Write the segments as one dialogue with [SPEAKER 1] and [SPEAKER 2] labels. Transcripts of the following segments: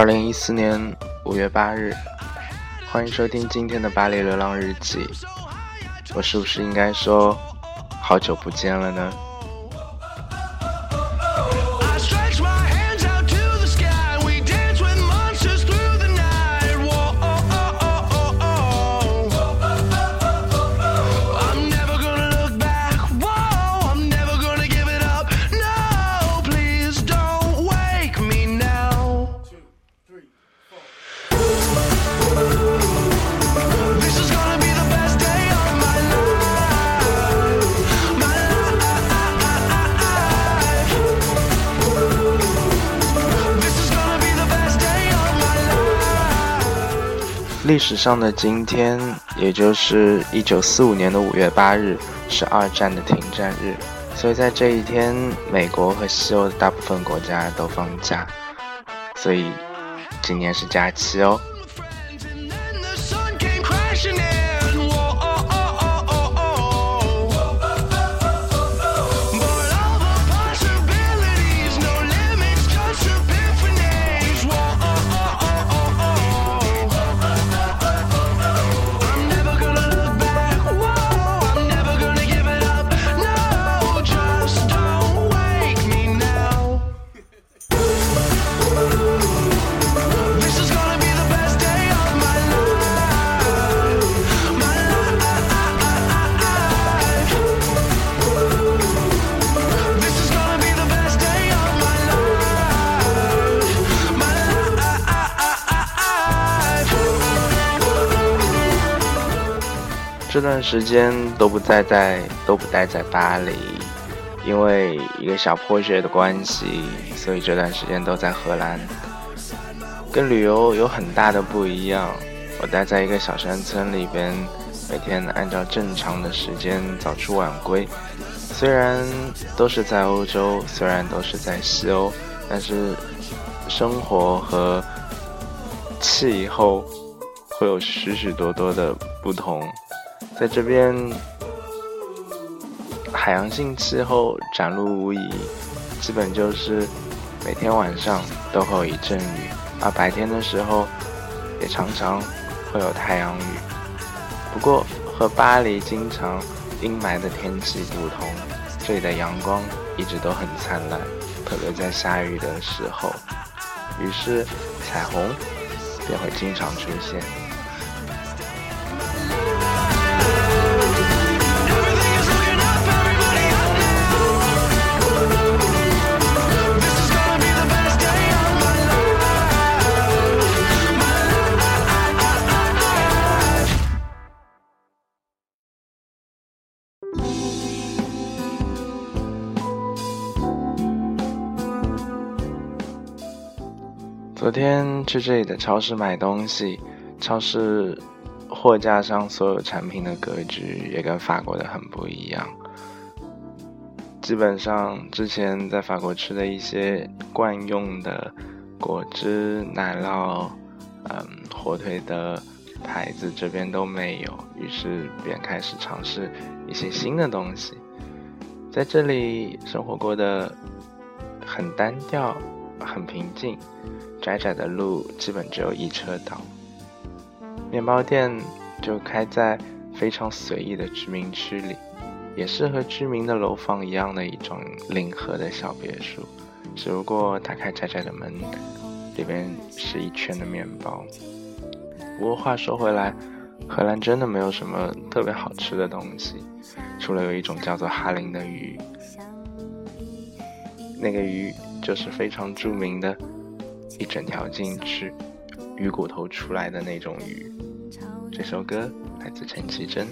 [SPEAKER 1] 二零一四年五月八日，欢迎收听今天的《巴黎流浪日记》。我是不是应该说，好久不见了呢？历史上的今天，也就是一九四五年的五月八日，是二战的停战日，所以在这一天，美国和西欧的大部分国家都放假，所以今年是假期哦。这段时间都不在在都不待在巴黎，因为一个小破学的关系，所以这段时间都在荷兰。跟旅游有很大的不一样。我待在一个小山村里边，每天按照正常的时间早出晚归。虽然都是在欧洲，虽然都是在西欧，但是生活和气候会有许许多多的不同。在这边，海洋性气候展露无遗，基本就是每天晚上都会有一阵雨，而白天的时候也常常会有太阳雨。不过和巴黎经常阴霾的天气不同，这里的阳光一直都很灿烂，特别在下雨的时候，于是彩虹便会经常出现。昨天去这里的超市买东西，超市货架上所有产品的格局也跟法国的很不一样。基本上之前在法国吃的一些惯用的果汁、奶酪、嗯火腿的牌子这边都没有，于是便开始尝试一些新的东西。在这里生活过得很单调，很平静。窄窄的路基本只有一车道，面包店就开在非常随意的居民区里，也是和居民的楼房一样的一种临河的小别墅，只不过打开窄窄的门，里边是一圈的面包。不过话说回来，荷兰真的没有什么特别好吃的东西，除了有一种叫做哈林的鱼，那个鱼就是非常著名的。一整条进去，鱼骨头出来的那种鱼。这首歌来自陈绮贞。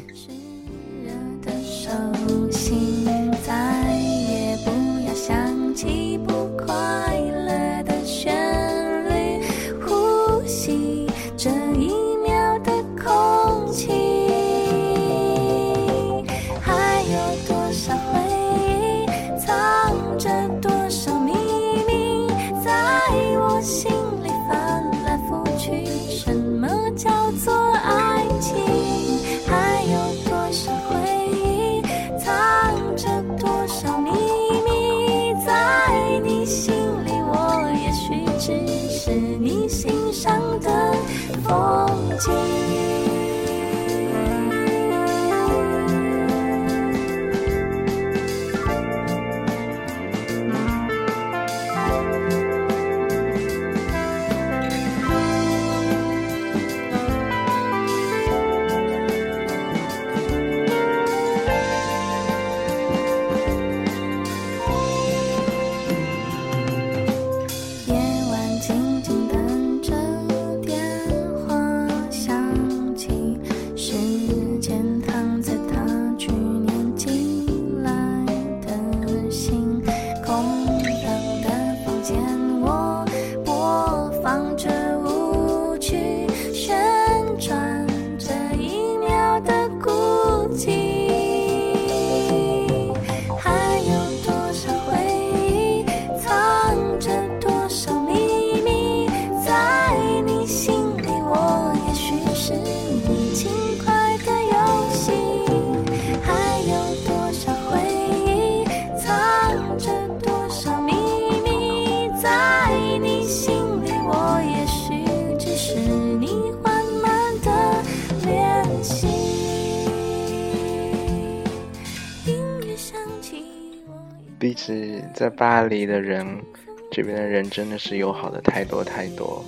[SPEAKER 2] 比起在巴黎的人，这边的人真的是友好的太多太多，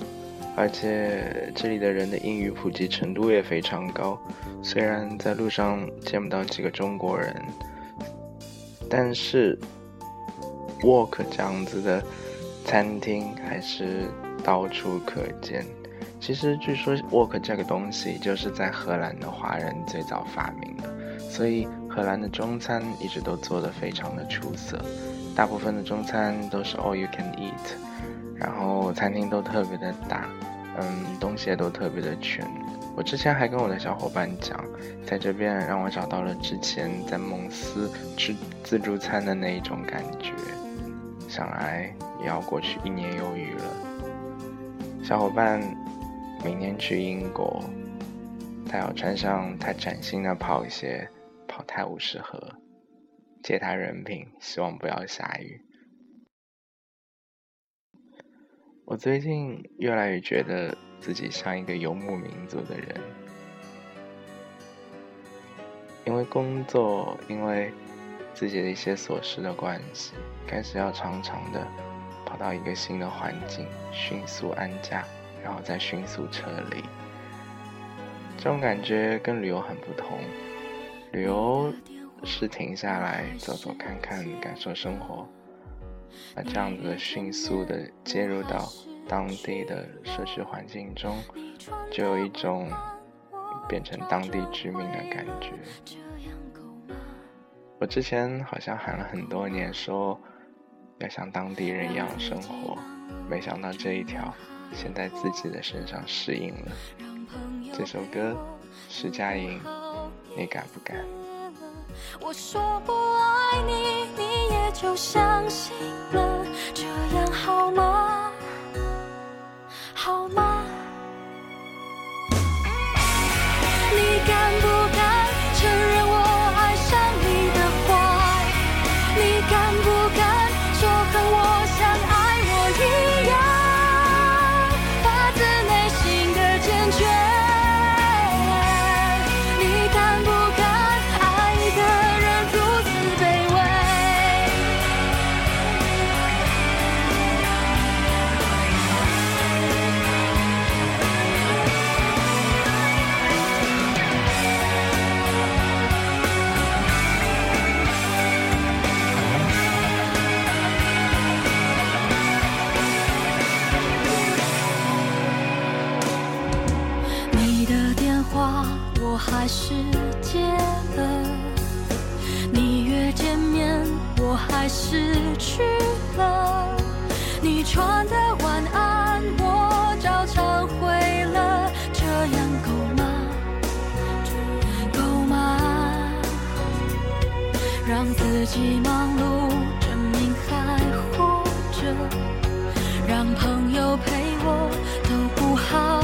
[SPEAKER 2] 而且这里的人的英语普及程度也非常高。虽然在路上见不到几个中国人，但是 walk 这样子的餐厅还是到处可见。其实据说 walk 这个东西就是在荷兰的华人最早发明的，所以荷兰的中餐一直都做得非常的出色。大部分的中餐都是 all you can eat，然后餐厅都特别的大，嗯，东西也都特别的全。我之前还跟我的小伙伴讲，在这边让我找到了之前在蒙斯吃自助餐的那一种感觉。想来也要过去一年有余了。小伙伴明天去英国，他要穿上他崭新的跑鞋跑泰晤士河，借他人品，希望不要下雨。我最近越来越觉得。自己像一个游牧民族的人，因为工作，因为自己的一些琐事的关系，开始要常常的跑到一个新的环境，迅速安家，然后再迅速撤离。这种感觉跟旅游很不同。旅游是停下来走走看看，感受生活，那这样子迅速的介入到。当地的社区环境中，就有一种变成当地居民的感觉。我之前好像喊了很多年，说要像当地人一样生活，没想到这一条，先在自己的身上适应了。这首歌，石佳莹，你敢不敢？我说不爱你，你也就相信了，这样好吗？话我还是接了，你约见面我还是去了，你传的晚安我照常回了，这样够吗？够吗？让自己忙碌，证明还活着，让朋友陪我都不好。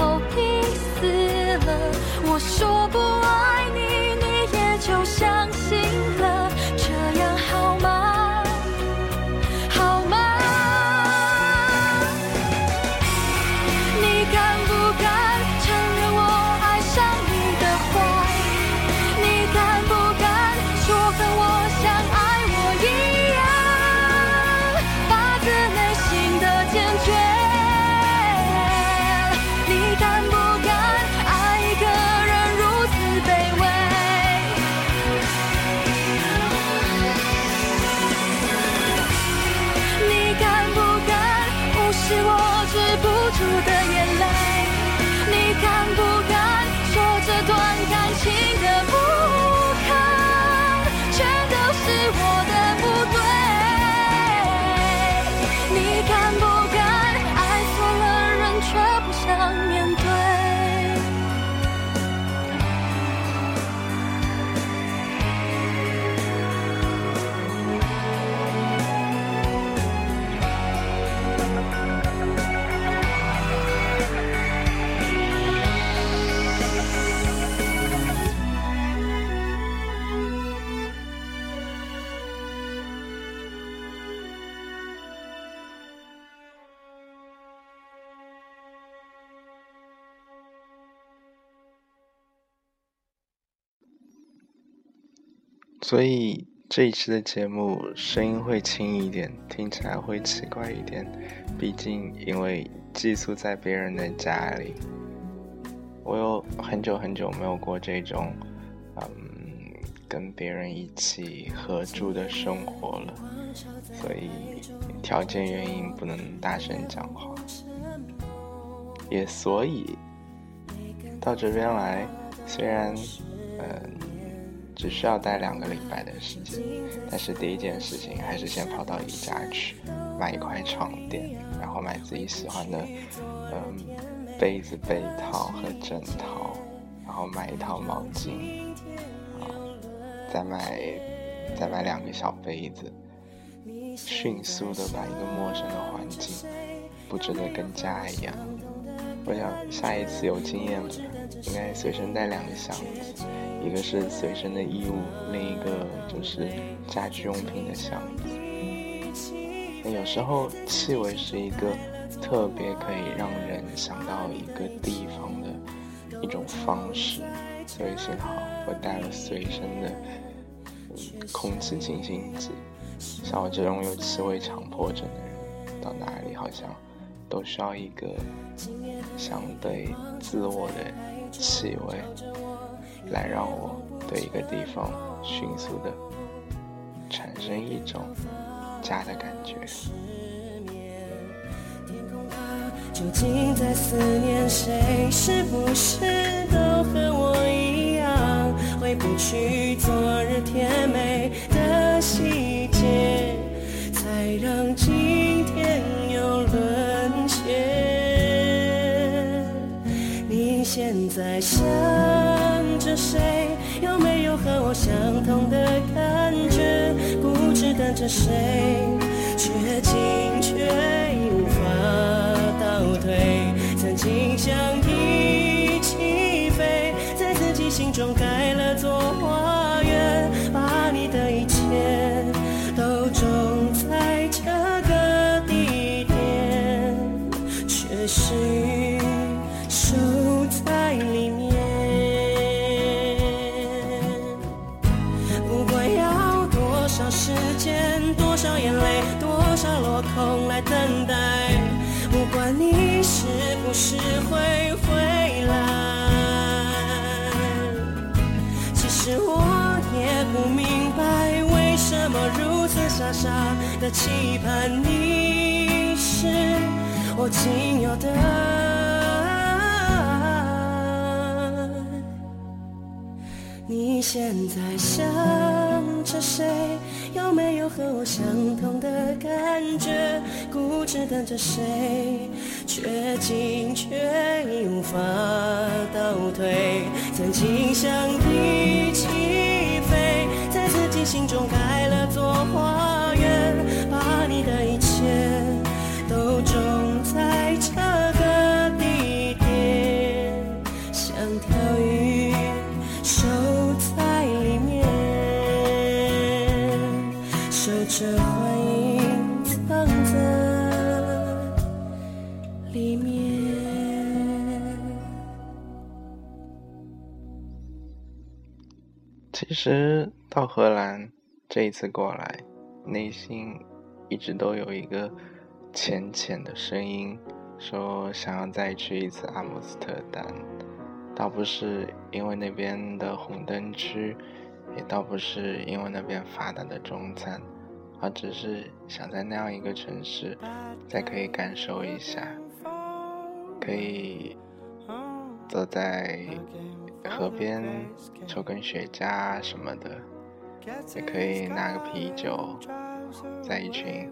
[SPEAKER 2] 我说不爱你，你也就相所以
[SPEAKER 1] 这一期的节目声音会轻一点，听起来会奇怪一点，毕竟因为寄宿在别人的家里，我有很久很久没有过这种，嗯，跟别人一起合住的生活了，所以条件原因不能大声讲话，也所以到这边来，虽然，嗯。只需要待两个礼拜的时间，但是第一件事情还是先跑到宜家去买一块床垫，然后买自己喜欢的，嗯，被子、被套和枕头，然后买一套毛巾，啊，再买再买两个小杯子，迅速的把一个陌生的环境布置得跟家一样。我想下一次有经验了，应该随身带两个箱子，一个是随身的衣物，另一个就是家居用品的箱子。那有时候气味是一个特别可以让人想到一个地方的一种方式，所以幸好我带了随身的空气清新剂。像我这种有气味强迫症的人，到哪里好像。都需要一个相对自我的气味，来让我对一个地方迅速的产生一种家的感觉。究竟在思念谁？是不是都和我一样，回不去昨日甜美的细节，才让今天有了。现在想有没有和我相同的感觉？固执等着谁，盼你是我仅有的。你现在想着谁？有没有和我相同的感觉？固执等着谁，却进却已无法倒退。曾经想实到荷兰这一次过来，内心一直都有一个浅浅的声音，说想要再去一次阿姆斯特丹。倒不是因为那边的红灯区，也倒不是因为那边发达的中餐。而只是想在那样一个城市，再可以感受一下，可以走在河边抽根雪茄什么的，也可以拿个啤酒，在一群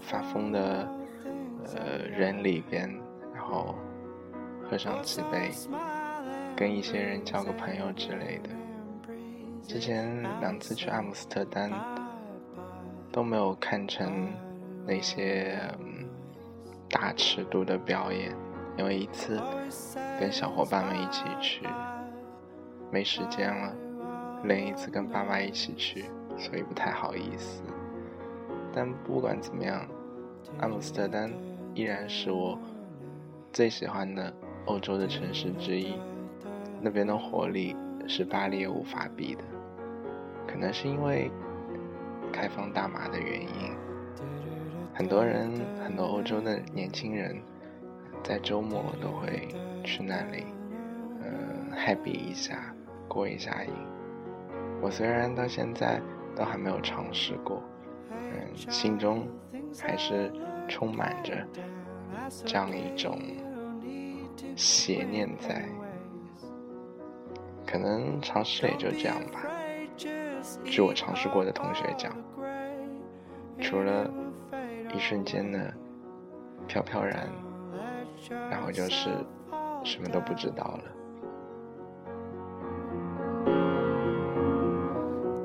[SPEAKER 1] 发疯的呃人里边，然后喝上几杯，跟一些人交个朋友之类的。之前两次去阿姆斯特丹。都没有看成那些大尺度的表演，因为一次跟小伙伴们一起去没时间了，另一次跟爸妈一起去，所以不太好意思。但不管怎么样，阿姆斯特丹依然是我最喜欢的欧洲的城市之一，那边的活力是巴黎无法比的。可能是因为。开放大麻的原因。很多人，很多欧洲的年轻人，在周末都会去那里，嗯，happy 一下，过一下瘾。我虽然到现在都还没有尝试过，嗯，心中还是充满着这样一种邪念在。可能尝试也就这样吧。据我尝试过的同学讲，除了一瞬间的飘飘然，然后就是什么都不知道了。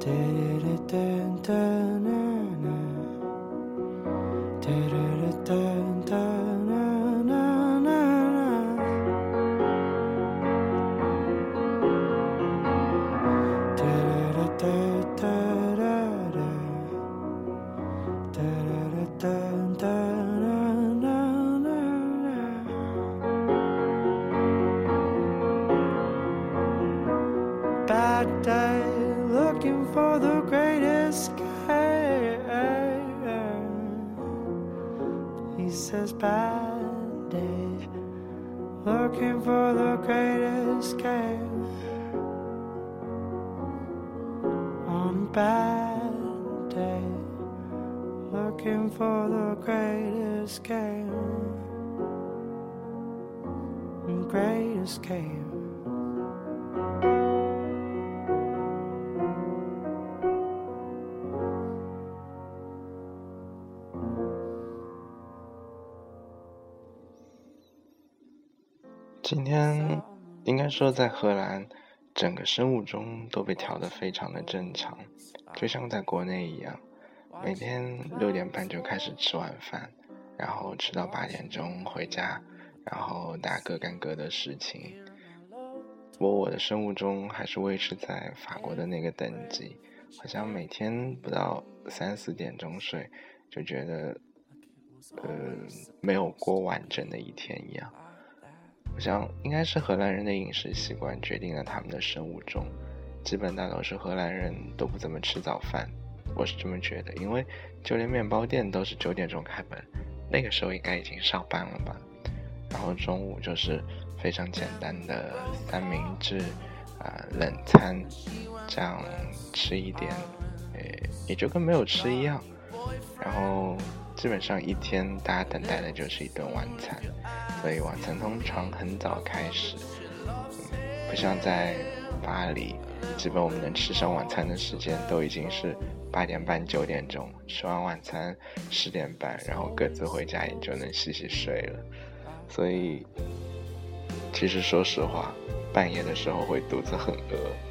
[SPEAKER 3] da da da da bad day, looking for the great escape. On a bad day, looking for the great escape. Great escape.
[SPEAKER 1] 说，在荷兰，整个生物钟都被调得非常的正常，就像在国内一样，每天六点半就开始吃晚饭，然后吃到八点钟回家，然后大家各干各的事情。我我的生物钟还是维持在法国的那个等级，好像每天不到三四点钟睡，就觉得，呃，没有过完整的一天一样。我想应该是荷兰人的饮食习惯决定了他们的生物钟，基本大都是荷兰人都不怎么吃早饭，我是这么觉得，因为就连面包店都是九点钟开门，那个时候应该已经上班了吧。然后中午就是非常简单的三明治啊冷餐，这样吃一点，诶也就跟没有吃一样。然后基本上一天大家等待的就是一顿晚餐。所以晚餐通常很早开始，不像在巴黎，基本我们能吃上晚餐的时间都已经是八点半九点钟，吃完晚餐十点半，然后各自回家也就能洗洗睡了。所以，其实说实话，半夜的时候会肚子很饿。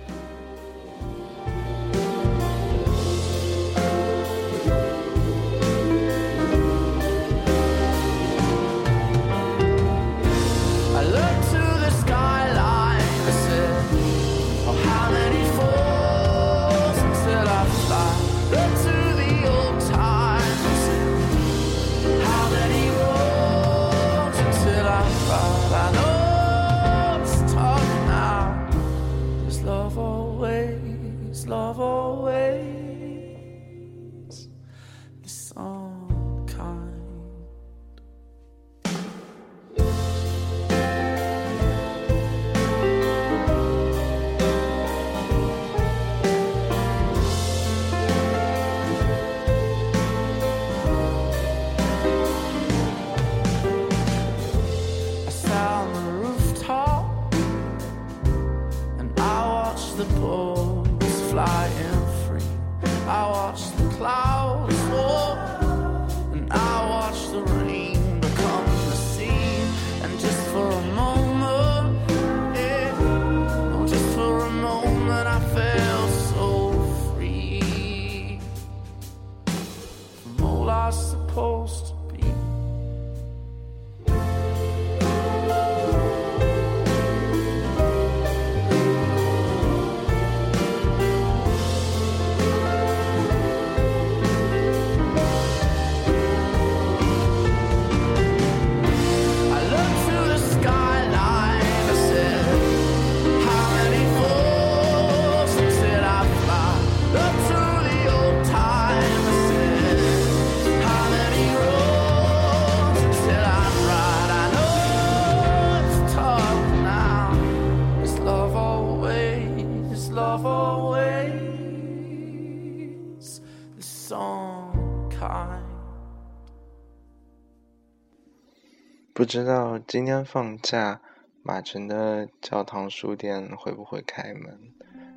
[SPEAKER 1] 不知道今天放假，马城的教堂书店会不会开门？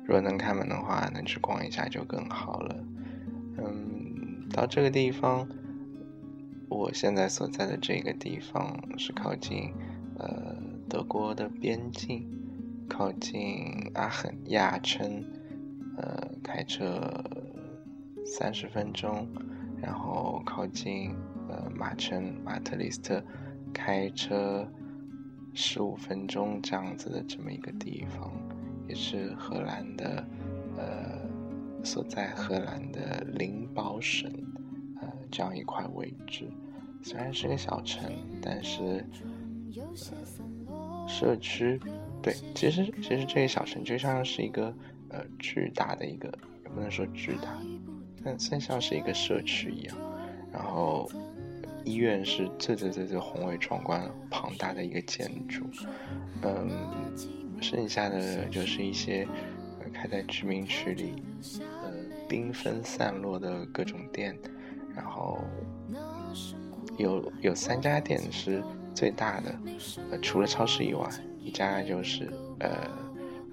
[SPEAKER 1] 如果能开门的话，能去逛一下就更好了。嗯，到这个地方，我现在所在的这个地方是靠近呃德国的边境，靠近阿肯亚琛，呃，开车三十分钟，然后靠近呃马城马特里斯特。开车十五分钟这样子的这么一个地方，也是荷兰的，呃，所在荷兰的灵堡省，呃，这样一块位置。虽然是个小城，但是，呃，社区，对，其实其实这个小城就像是一个呃巨大的一个，也不能说巨大，但算像是一个社区一样，然后。医院是最最最最宏伟壮观、庞大的一个建筑，嗯，剩下的就是一些开在居民区里，呃，缤纷散落的各种店，然后有有三家店是最大的，呃，除了超市以外，一家就是呃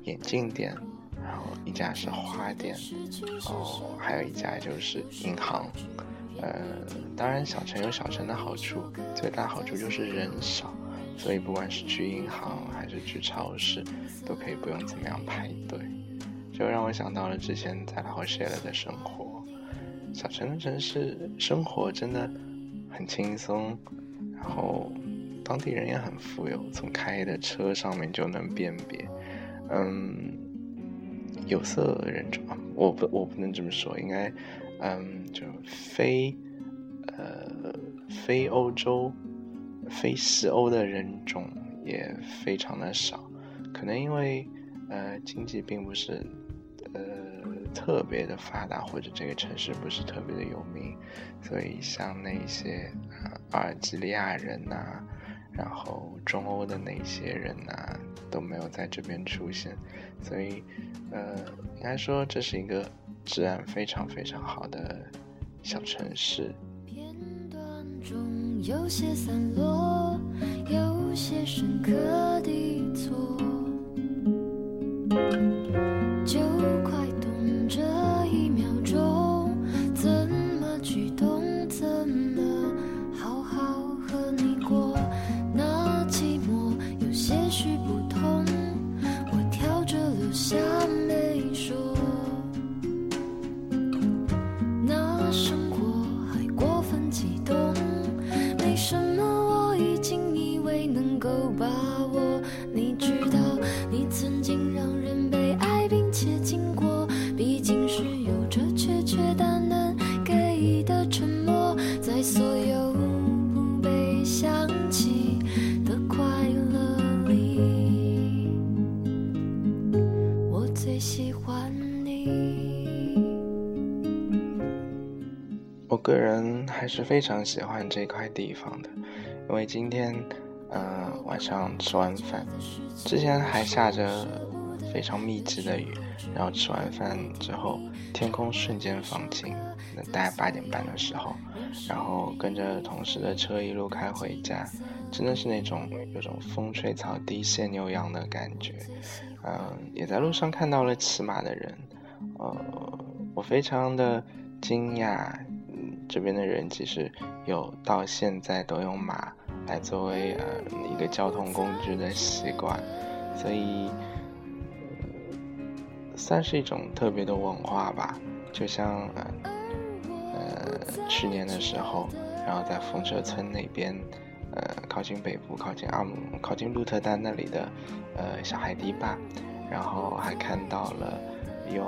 [SPEAKER 1] 眼镜店，然后一家是花店，然后还有一家就是银行。呃，当然，小城有小城的好处，最大好处就是人少，所以不管是去银行还是去超市，都可以不用怎么样排队。就让我想到了之前在老谢了的生活，小城的城市生活真的很轻松，然后当地人也很富有，从开的车上面就能辨别。嗯，有色人种，我不我不能这么说，应该。嗯，就非呃非欧洲、非西欧的人种也非常的少，可能因为呃经济并不是呃特别的发达，或者这个城市不是特别的有名，所以像那些阿尔及利亚人呐，然后中欧的那些人呐都没有在这边出现，所以呃应该说这是一个。治安非常非常好的小城市。片段中有些散落，有些深刻的错。个人还是非常喜欢这块地方的，因为今天，呃，晚上吃完饭，之前还下着非常密集的雨，然后吃完饭之后，天空瞬间放晴，那大概八点半的时候，然后跟着同事的车一路开回家，真的是那种有种风吹草低见牛羊的感觉，嗯，也在路上看到了骑马的人，呃，我非常的惊讶。这边的人其实有到现在都用马来作为呃一个交通工具的习惯，所以算是一种特别的文化吧。就像呃呃去年的时候，然后在风车村那边，呃靠近北部、靠近阿姆、靠近鹿特丹那里的呃小海堤坝，然后还看到了有。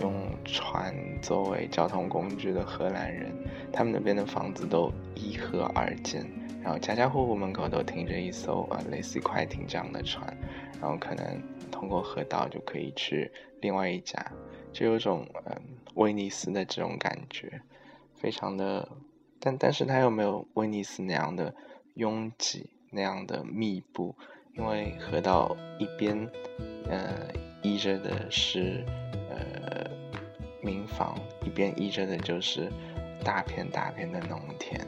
[SPEAKER 1] 用船作为交通工具的荷兰人，他们那边的房子都依河而建，然后家家户户门口都停着一艘呃类似快艇这样的船，然后可能通过河道就可以去另外一家，就有种嗯威尼斯的这种感觉，非常的，但但是它又没有威尼斯那样的拥挤那样的密布，因为河道一边呃依着的是。呃，民房，一边依着的就是大片大片的农田，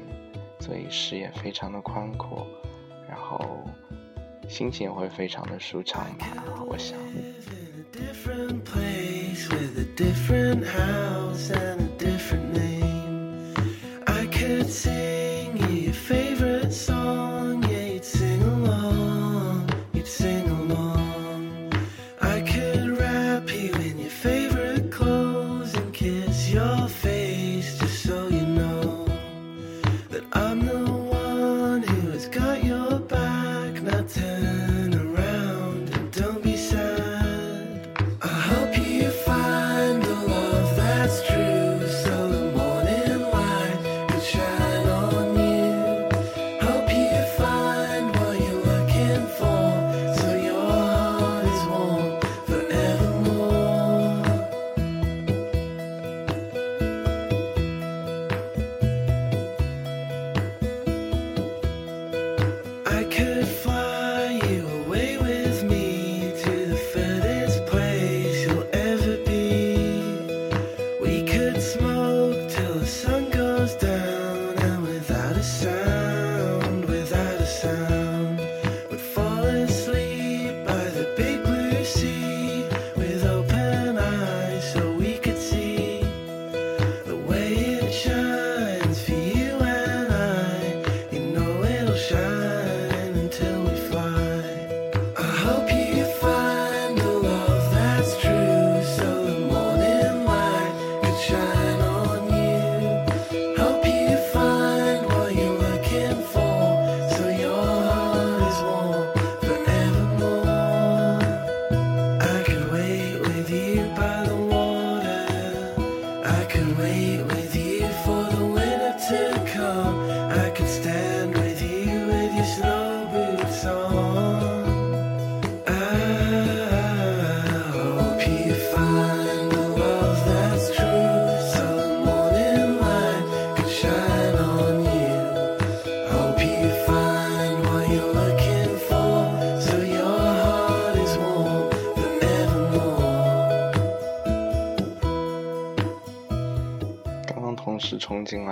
[SPEAKER 1] 所以视野非常的宽阔，然后心情会非常的舒畅吧，我想。
[SPEAKER 4] See?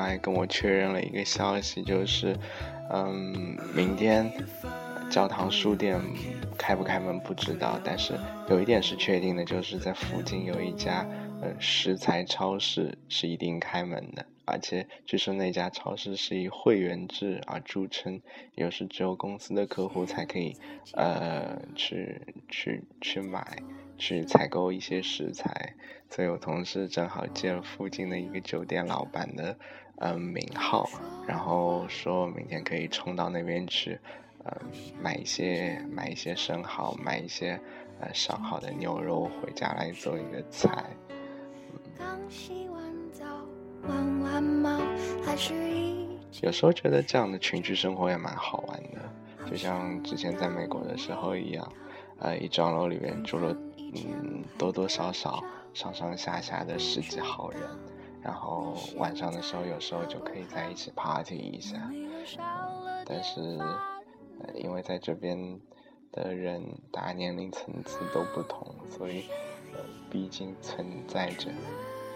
[SPEAKER 1] 来跟我确认了一个消息，就是，嗯，明天教堂书店开不开门不知道，但是有一点是确定的，就是在附近有一家呃食材超市是一定开门的，而且据说那家超市是以会员制而著称，也就是只有公司的客户才可以呃去去去买。去采购一些食材，所以我同事正好借了附近的一个酒店老板的嗯名号，然后说明天可以冲到那边去，嗯买一些买一些生蚝，买一些呃上好的牛肉回家来做一个菜。
[SPEAKER 2] 刚洗完澡，玩完猫，还是一
[SPEAKER 1] 有时候觉得这样的群居生活也蛮好玩的，就像之前在美国的时候一样，呃，一幢楼里面住了嗯多多少少上上下下的十几号人，然后晚上的时候有时候就可以在一起 party 一下，但是因为在这边的人大家年龄层次都不同，所以毕竟存在着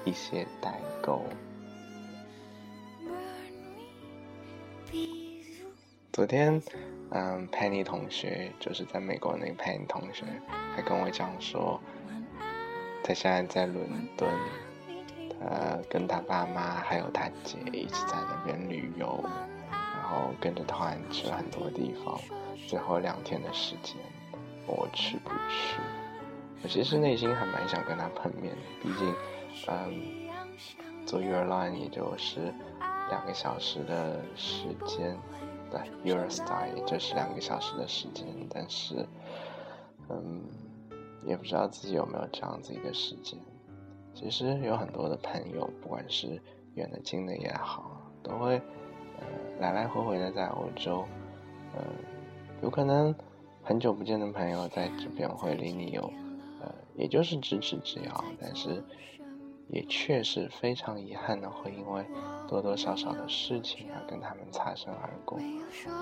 [SPEAKER 1] 一些代沟。昨天，嗯，Penny 同学就是在美国那个 Penny 同学，还跟我讲说，他现在在伦敦，呃跟他爸妈还有他姐一起在那边旅游，然后跟着团去了很多地方，最后两天的时间，我去不去？我其实内心还蛮想跟他碰面的，毕竟，嗯，坐 Eurline 也就是两个小时的时间。对，Eurostar 也就是两个小时的时间，但是，嗯，也不知道自己有没有这样子一个时间。其实有很多的朋友，不管是远的近的也好，都会呃来来回回的在欧洲，嗯、有可能很久不见的朋友在这边会离你有呃，也就是咫尺之遥，但是也确实非常遗憾的会因为多多少少的事情而跟他们擦身而过。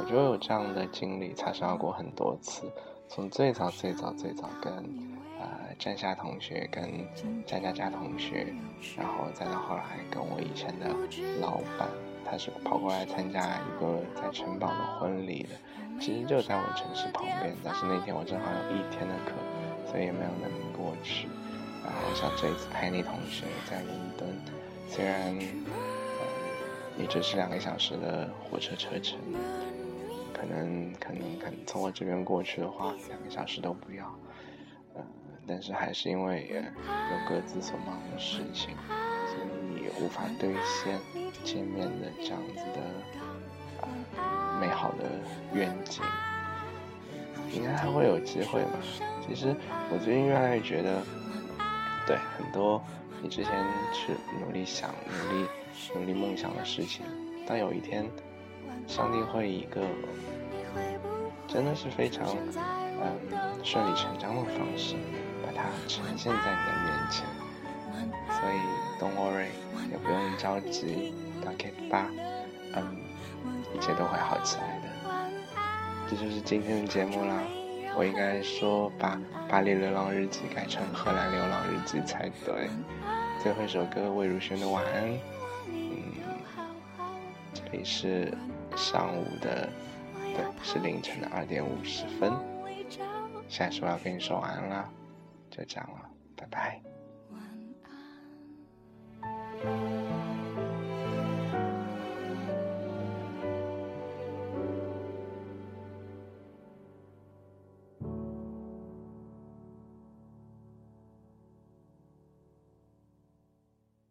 [SPEAKER 1] 我觉得有这样的经历，擦身而过很多次。从最早最早最早跟呃站夏同学跟佳佳佳同学，然后再到后来跟我以前的老板，他是跑过来参加一个在城堡的婚礼的，其实就在我城市旁边，但是那天我正好有一天的课，所以也没有能过去。然后像这一次佩妮同学在伦敦，虽然呃也只是两个小时的火车车程。可能可能可能从我这边过去的话，两个小时都不要。但是还是因为有各自所忙的事情，所以无法兑现见面的这样子的美好的愿景。应该还会有机会吧。其实我最近越来越觉得，对很多你之前去努力想、努力努力梦想的事情，当有一天。上帝会以一个真的是非常嗯顺理成章的方式它呈现在你的面前，所以 don't worry，也不用着急，don't get 吧，嗯，一切都会好起来的。这就是今天的节目啦，我应该说把《巴黎流浪日记》改成《荷兰流浪日记》才对。最后一首歌魏如萱的晚安，嗯，这里是。上午的，对，是凌晨的二点五十分。现在说要跟你说晚安了，再见了拜拜。晚安。